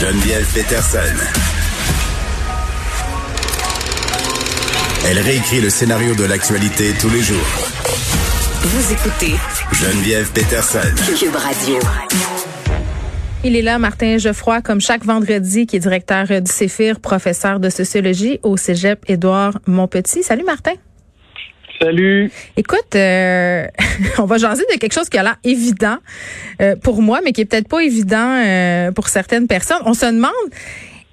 Geneviève Peterson. Elle réécrit le scénario de l'actualité tous les jours. Vous écoutez Geneviève Peterson. Cube Radio. Il est là, Martin Geoffroy, comme chaque vendredi, qui est directeur du CEFIR, professeur de sociologie au Cégep Édouard Montpetit. Salut Martin. Salut. Écoute, euh, on va jaser de quelque chose qui a l'air évident euh, pour moi, mais qui est peut-être pas évident euh, pour certaines personnes. On se demande,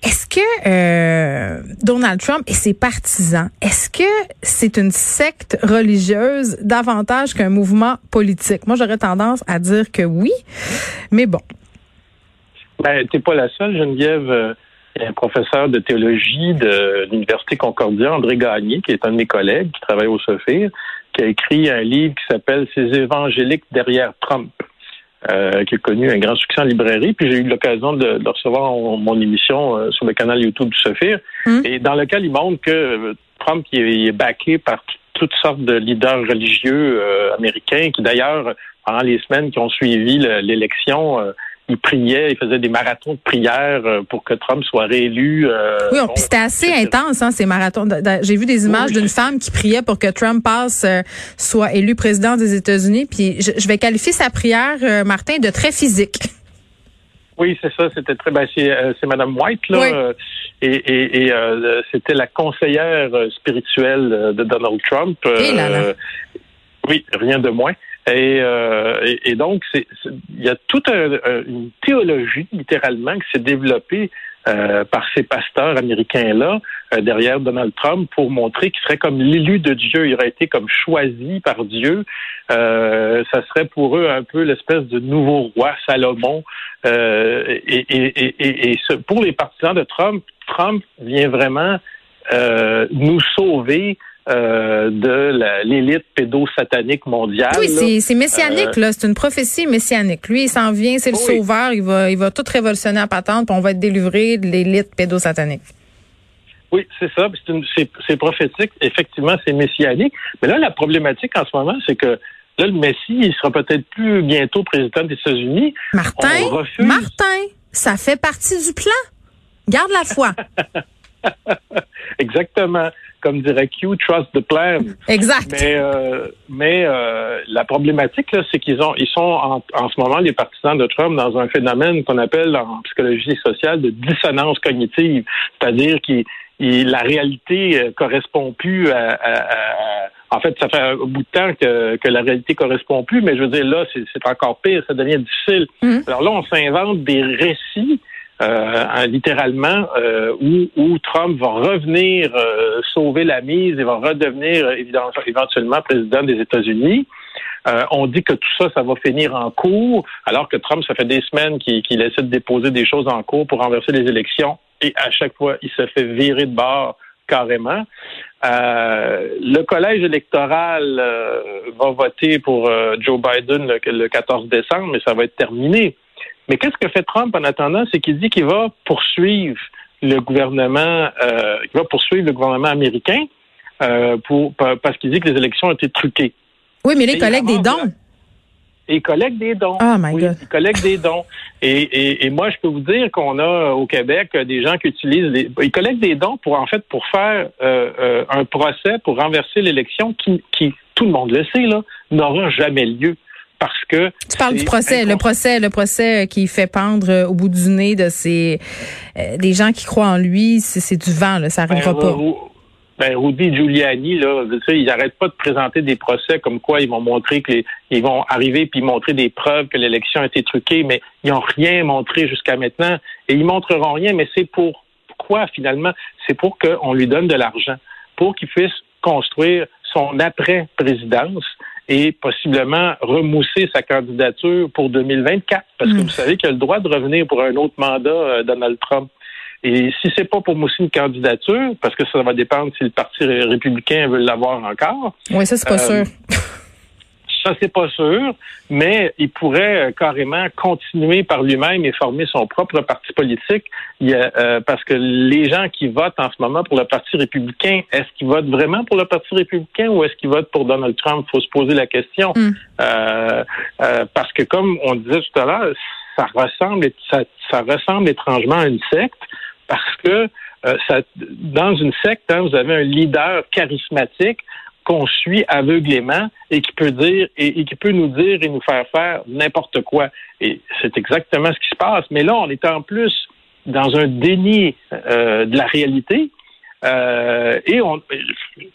est-ce que Donald Trump et ses partisans, est-ce que c'est une secte religieuse davantage qu'un mouvement politique? Moi, j'aurais tendance à dire que oui, mais bon. Ben, t'es pas la seule, Geneviève un professeur de théologie de l'Université Concordia, André Gagné, qui est un de mes collègues qui travaille au Sophie, qui a écrit un livre qui s'appelle Ces évangéliques derrière Trump. Euh, qui a connu un grand succès en librairie. Puis j'ai eu l'occasion de, de, recevoir mon émission euh, sur le canal YouTube du Sophie, hum. et dans lequel il montre que euh, Trump il est, backé par toutes sortes de leaders religieux américains qui d'ailleurs pendant les semaines qui ont suivi l'élection il priait, il faisait des marathons de prière euh, pour que Trump soit réélu. Euh, oui, puis c'était assez intense, hein, ces marathons. J'ai vu des images d'une femme qui priait pour que Trump passe, euh, soit élu président des États-Unis. Puis je, vais qualifier sa prière, Martin, de très physique. Oui, c'est ça. C'était très. Ben, c'est Madame White là, et, et, c'était la conseillère spirituelle de Donald Trump. Et là, là. oui, rien de moins. Euh, et, et, donc, il y a toute une théologie, littéralement, qui s'est développée euh, par ces pasteurs américains-là euh, derrière Donald Trump pour montrer qu'il serait comme l'élu de Dieu. Il aurait été comme choisi par Dieu. ça serait pour eux un peu l'espèce de nouveau roi Salomon. et, et, et, pour les partisans de Trump, Trump vient vraiment nous sauver euh, de l'élite pédosatanique mondiale. Oui, c'est messianique, euh, là. C'est une prophétie messianique. Lui, il s'en vient, c'est le sauveur. Il va, il va tout révolutionner à patente, puis on va être délivré de l'élite pédosatanique. Oui, c'est ça. C'est prophétique. Effectivement, c'est messianique. Mais là, la problématique en ce moment, c'est que là, le Messie, il sera peut-être plus bientôt président des États-Unis. Martin, Martin, ça fait partie du plan. Garde la foi. Exactement comme dirait Q, trust the plan. Exact. Mais, euh, mais euh, la problématique, là, c'est qu'ils ont, ils sont en, en, ce moment, les partisans de Trump, dans un phénomène qu'on appelle en psychologie sociale de dissonance cognitive. C'est-à-dire que la réalité euh, correspond plus à, à, en fait, ça fait un bout de temps que, que la réalité correspond plus, mais je veux dire, là, c'est encore pire, ça devient difficile. Mm-hmm. Alors là, on s'invente des récits euh, littéralement, euh, où, où, Trump va revenir euh, sauver la mise et va redevenir éventuellement président des États-Unis. on dit que tout ça, ça va finir en cours, alors que Trump, ça fait des semaines qu'il essaie de déposer des choses en cours pour renverser les élections, et à chaque fois, il se fait virer de bord carrément. le collège électoral va voter pour Joe Biden le, le 14 décembre, mais ça va être terminé. Mais qu'est-ce que fait Trump en attendant? C'est qu'il dit qu'il va poursuivre le gouvernement, euh, il va poursuivre le gouvernement américain euh, pour parce qu'il dit que les élections ont été truquées. Oui, mais les collègues des dons. Et il collecte des dons. Oh my oui, God. Il collecte des dons. Et, et, et, moi, je peux vous dire qu'on a au Québec des gens qui utilisent les. Ils collectent des dons pour en fait pour faire euh, euh un procès pour renverser l'élection qui, qui, tout le monde le sait, là, n'aura jamais lieu parce que tu parles du procès, le procès, le procès qui fait pendre euh, au bout du nez de ces euh, des gens qui croient en lui, c'est du vent, là, ça arrivera ben, pas. Ben, Rudy Giuliani, là, ils n'arrêtent pas de présenter des procès comme quoi ils vont montrer que ils vont arriver puis montrer des preuves que l'élection a été truquée, mais ils n'ont rien montré jusqu'à maintenant et ils montreront rien. Mais c'est pour quoi finalement? C'est pour qu'on lui donne de l'argent, pour qu'il puisse construire son après-présidence et possiblement remousser sa candidature pour 2024, parce que hmm. vous savez qu'il a le droit de revenir pour un autre mandat, euh, Donald Trump. Et si c'est pas pour mousser une candidature, parce que ça va dépendre si le Parti républicain veut l'avoir encore. Oui, ça, c'est pas euh, sûr. Ça, c'est pas sûr, mais il pourrait euh, carrément continuer par lui-même et former son propre parti politique. Euh, parce que les gens qui votent en ce moment pour le Parti républicain, est-ce qu'ils votent vraiment pour le Parti républicain ou est-ce qu'ils votent pour Donald Trump? Il faut se poser la question. Mm. Euh, parce que comme on disait tout à l'heure, ça ressemble, ça, ça ressemble étrangement à une secte parce que ça, dans une secte, hein, vous avez un leader charismatique qu'on suit aveuglément et qui peut dire et, qui peut nous dire et nous faire faire n'importe quoi. Et c'est exactement ce qui se passe. Mais là, on est en plus dans un déni euh, de la réalité. Euh, et on,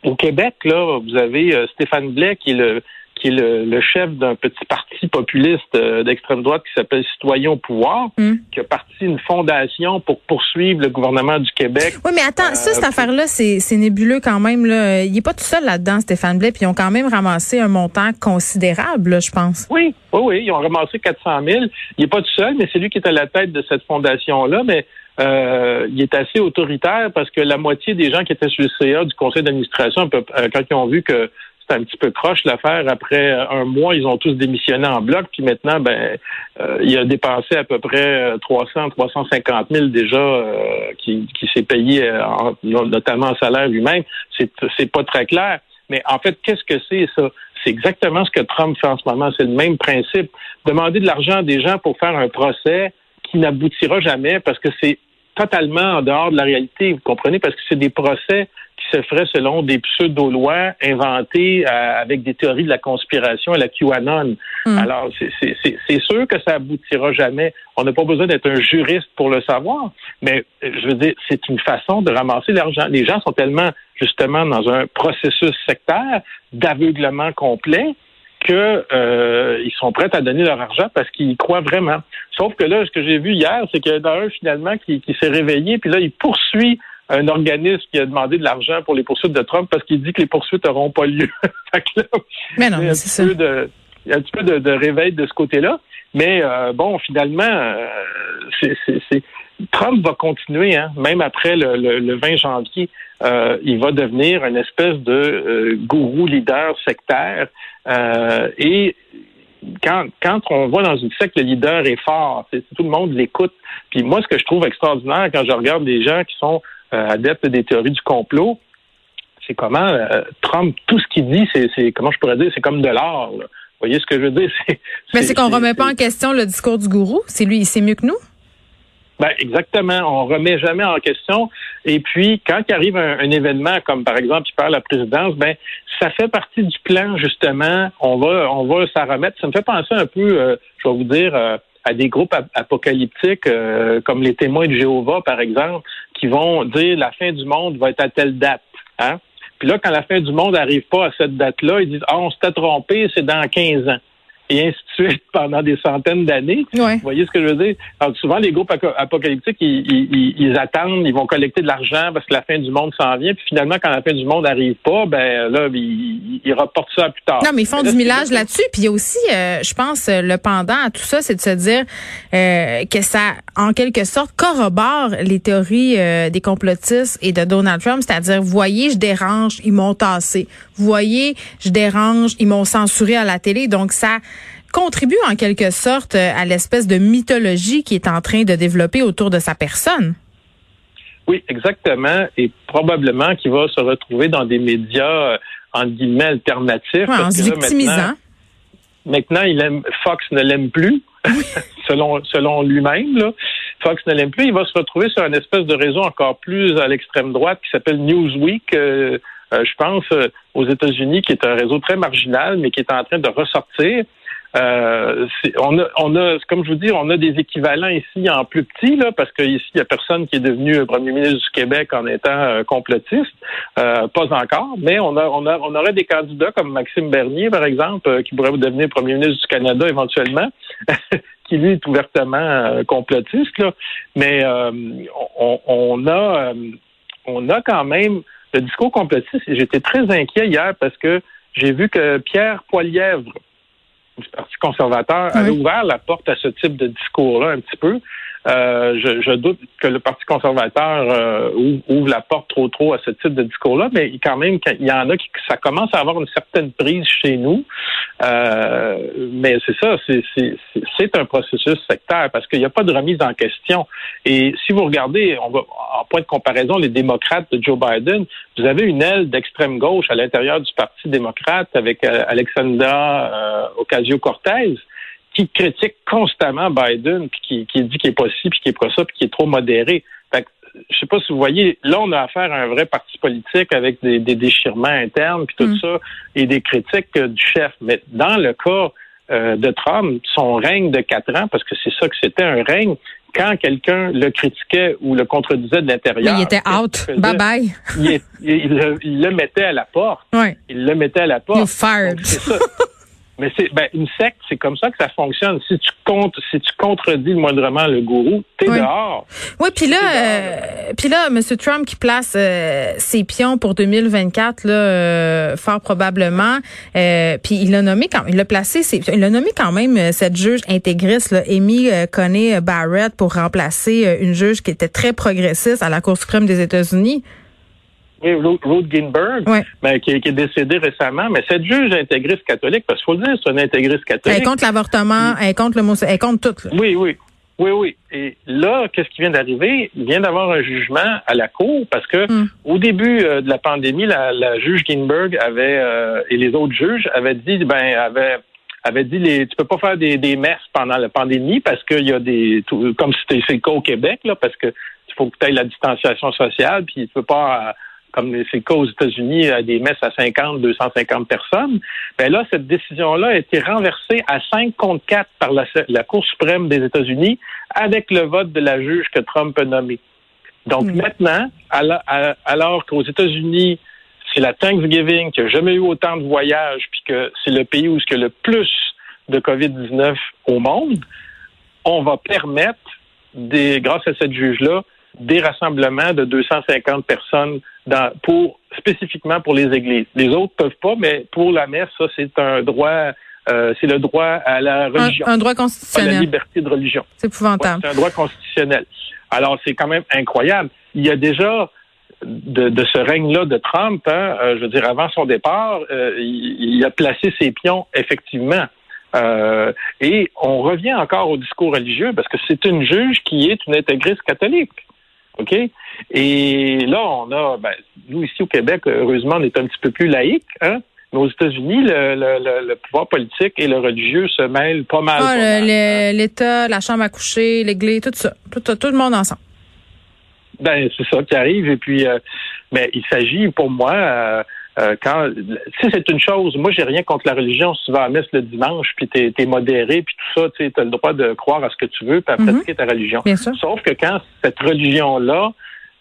au Québec, là, vous avez euh, Stéphane Blais qui est le qui est le, chef d'un petit parti populiste euh, d'extrême droite qui s'appelle Citoyens au pouvoir, hmm. qui a parti une fondation pour poursuivre le gouvernement du Québec. Oui, mais attends, ça, cette euh, affaire-là, c'est nébuleux quand même. Là. Il n'est pas tout seul là-dedans, Stéphane Blais, puis ils ont quand même ramassé un montant considérable, je pense. Oui, oui, oui, ils ont ramassé 400 000. Il n'est pas tout seul, mais c'est lui qui est à la tête de cette fondation-là, mais euh, il est assez autoritaire parce que la moitié des gens qui étaient sur le CA du conseil d'administration, quand ils ont vu que un petit peu croche l'affaire. Après un mois, ils ont tous démissionné en bloc. Puis maintenant, ben, euh, il a dépensé à peu près 300, 350 000 déjà euh, qui, s'est payé euh, notamment en salaire lui-même. C'est, c'est pas très clair. Mais en fait, qu'est-ce que c'est ça? C'est exactement ce que Trump fait en ce moment. C'est le même principe. Demander de l'argent à des gens pour faire un procès qui n'aboutira jamais parce que c'est totalement en dehors de la réalité, vous comprenez, parce que c'est des procès qui se ferait selon des pseudo-lois inventées euh, avec des théories de la conspiration à la QAnon. Hmm. Alors, c'est sûr que ça aboutira jamais. On n'a pas besoin d'être un juriste pour le savoir, mais je veux dire, c'est une façon de ramasser l'argent. Les gens sont tellement, justement, dans un processus sectaire d'aveuglement complet qu'ils euh, sont prêts à donner leur argent parce qu'ils y croient vraiment. Sauf que là, ce que j'ai vu hier, c'est qu'il y a un finalement qui, qui s'est réveillé, puis là, il poursuit un organisme qui a demandé de l'argent pour les poursuites de Trump parce qu'il dit que les poursuites n'auront pas lieu. mais non, c'est ça. il y a un petit peu de, réveil de ce côté-là. Mais euh, bon, finalement, euh, c'est, Trump va continuer, hein, même après le, 20 janvier, euh, il va devenir une espèce de gourou leader sectaire. et quand, quand on voit dans une secte, le leader est fort, tout le monde l'écoute. Puis moi, ce que je trouve extraordinaire quand je regarde des gens qui sont euh, adepte des théories du complot, c'est comment euh, Trump, tout ce qu'il dit, c'est comment je pourrais dire, c'est comme de l'or. Vous voyez ce que je veux dire? Mais c'est qu'on remet pas en question le discours du gourou? C'est lui, il sait mieux que nous? Ben, exactement. On remet jamais en question. Et puis, quand il arrive un, événement, comme par exemple, il perd la présidence, ben, ça fait partie du plan, justement. On va, on va s'en remettre. Ça me fait penser un peu, euh, je vais vous dire, à des groupes apocalyptiques comme les témoins de Jéhovah, par exemple, qui vont dire la fin du monde va être à telle date. Hein? Puis là, quand la fin du monde n'arrive pas à cette date-là, ils disent Ah, on s'était trompé, c'est dans 15 ans et ainsi de suite pendant des centaines d'années. Vous voyez ce que je veux dire? Alors, souvent, les groupes apocalyptiques, ils, attendent, ils vont collecter de l'argent parce que la fin du monde s'en vient. Puis finalement, quand la fin du monde n'arrive pas, ben là, ils, ils, reportent ça plus tard. Non, mais ils font du millage là-dessus. Puis il y a aussi, euh, je pense, le pendant à tout ça, c'est de se dire euh, que ça, en quelque sorte, corrobore les théories euh, des complotistes et de Donald Trump. C'est-à-dire, voyez, je dérange, ils m'ont tassé. voyez, je dérange, ils m'ont censuré à la télé. Donc ça contribue en quelque sorte euh, à l'espèce de mythologie qui est en train de développer autour de sa personne? Oui, exactement. Et probablement qu'il va se retrouver dans des médias, en guillemets, alternatifs. en se victimisant. Maintenant, il aime, Fox ne l'aime plus, selon, selon lui-même. Fox ne l'aime plus. Il va se retrouver sur une espèce de réseau encore plus à l'extrême droite qui s'appelle Newsweek. Euh, euh, je pense aux États-Unis, qui est un réseau très marginal, mais qui est en train de ressortir. Euh, on a, on a, comme je vous dis, on a des équivalents ici en plus petit, là, parce qu'ici, il n'y a personne qui est devenu premier ministre du Québec en étant euh, complotiste. Euh, pas encore, mais on, a, on, a, on aurait des candidats comme Maxime Bernier, par exemple, qui pourrait devenir premier ministre du Canada éventuellement, qui lui est ouvertement complotiste. Là. Mais on, on, a, on a quand même le discours complotiste. J'étais très inquiet hier parce que j'ai vu que Pierre Poilièvre, du Parti conservateur a ouvert la porte à ce type de discours-là un petit peu. Euh, je, doute que le Parti conservateur euh, ouvre, la porte trop trop à ce type de discours-là, mais quand même, il y en a qui ça commence à avoir une certaine prise chez nous. Euh, mais c'est ça, c'est un processus sectaire parce qu'il n'y a pas de remise en question. Et si vous regardez, on va en point de comparaison, les démocrates de Joe Biden, vous avez une aile d'extrême gauche à l'intérieur du Parti démocrate avec Alexandra Ocasio-Cortez qui critique constamment Biden, puis qui, qui dit qu'il est pas ci, puis qu'il est pas ça, puis qu'il est trop modéré. Fait que, je sais pas si vous voyez, là, on a affaire à un vrai parti politique avec des, des déchirements internes, puis tout Mm. ça, et des critiques euh, du chef. Mais dans le cas euh, de Trump, son règne de quatre ans, parce que c'est ça que c'était un règne, quand quelqu'un le critiquait ou le contredisait de l'intérieur, il était out. Bye bye. il, le, il le mettait à la porte. Il le mettait à la porte. You fired. Donc. Mais c'est ben, une secte, c'est comme ça que ça fonctionne. Si tu comptes, si tu contredis moindrement le gourou, t'es Oui. dehors. Oui, puis là, euh, puis là, M. Trump qui place euh, ses pions pour 2024, là, euh, fort probablement. Euh, puis il a nommé quand, il a placé, ses, il a nommé quand même euh, cette juge intégriste, là, Amy euh, Coney Barrett, pour remplacer une juge qui était très progressiste à la Cour suprême des États-Unis. Oui, Ruth Ruth Ginsburg, Ouais. ben, qui, qui est décédée récemment, mais cette juge intégriste catholique, parce qu'il faut le dire, c'est une intégriste Elle catholique. est contre l'avortement, elle contre le mot, elle contre tout. Là. Oui, oui. Oui, oui. Et là, qu'est-ce qui vient d'arriver? Il vient d'avoir un jugement à la Cour parce que Hmm. au début euh, de la pandémie, la, la juge Ginsburg avait euh, et les autres juges avaient dit ben avaient avait dit les tu peux pas faire des, des messes pendant la pandémie parce qu'il y a des tout- comme c'était c'est le cas au Québec là parce que il faut que tu aies la distanciation sociale puis tu peux pas comme c'est le cas aux États-Unis à des messes à 50 250 personnes ben là cette décision là a été renversée à 5 contre 4 par la, la Cour suprême des États-Unis avec le vote de la juge que Trump a nommée donc Mm. maintenant alors, qu'aux États-Unis c'est la Thanksgiving, qu'il n'y a jamais eu autant de voyages, puis que c'est le pays où il y a le plus de COVID-19 au monde, on va permettre, des, grâce à cette juge-là, des rassemblements de 250 personnes dans, pour spécifiquement pour les églises. Les autres peuvent pas, mais pour la messe, ça c'est un droit, euh, c'est le droit à la Un, religion, un droit pas la constitutionnel. liberté de religion. C'est Ouais, épouvantable. c'est un droit constitutionnel. Alors, c'est quand même incroyable. Il y a déjà de, de ce règne-là de Trump, hein, euh, je veux dire, avant son départ, euh, il, il a placé ses pions, effectivement. Et on revient encore au discours religieux parce que c'est une juge qui est une intégriste catholique. OK? Et là, on a, ben, nous ici au Québec, heureusement, on est un petit peu plus laïque, hein? Mais aux États-Unis, le, le, le, le pouvoir politique et le religieux se mêlent pas mal. Ah, hein. L'État, la chambre à coucher, l'église, tout ça. Tout, tout, tout le monde ensemble. Ben, c'est ça qui arrive. Et puis, euh, ben, il s'agit pour moi, euh, euh, quand, sais, c'est une chose. Moi, j'ai rien contre la religion. Si tu vas à la messe le dimanche, puis t'es es modéré, puis tout ça, tu sais, as le droit de croire à ce que tu veux, puis à Mhm. pratiquer ta religion. Bien sûr. Sauf que quand cette religion-là,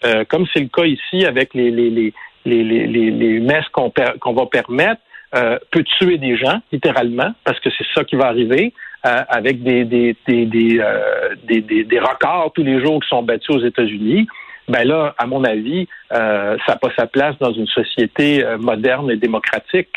euh, comme c'est le cas ici avec les les les les les, les, messes qu'on per- qu'on va permettre, euh, peut tuer des gens littéralement parce que c'est ça qui va arriver euh, avec des des des des, euh, des des des records tous les jours qui sont battus aux États-Unis. Ben là, à mon avis, euh, ça n'a pas sa place dans une société euh, moderne et démocratique.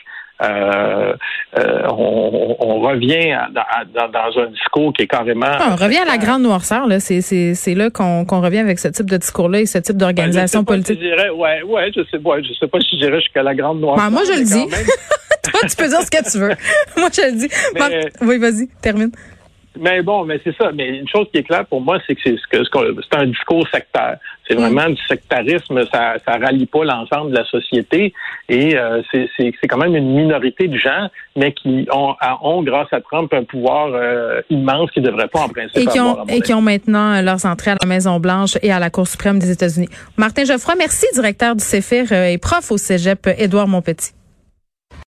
Euh, euh, on, revient à- dans, dans- dans un discours qui est carrément. Ah, on revient à la grande noirceur. Là. C'est, c'est, c'est là qu'on, qu'on revient avec ce type de discours-là et ce type d'organisation Ben, je sais pas politique. si je dirais- ouais, ouais, je sais pas. Je sais pas si je dirais jusqu'à la grande noire. Ben, moi, je le dis. Toi, tu peux dire ce que tu veux. Moi, je le dis. Mais- oui, vas-y, termine. Mais bon, mais c'est ça. Mais une chose qui est claire pour moi, c'est que c'est c'est un discours sectaire. C'est Mm. vraiment du sectarisme. Ça ça rallie pas l'ensemble de la société et euh, c'est quand même une minorité de gens, mais qui ont, ont grâce à Trump un pouvoir euh, immense qui devrait pas en principe Et qui, ont, et qui ont maintenant euh, leurs entrées à la Maison-Blanche et à la Cour suprême des États-Unis. Martin Geoffroy, merci, directeur du CEFIR euh, et prof au cégep Édouard Montpetit.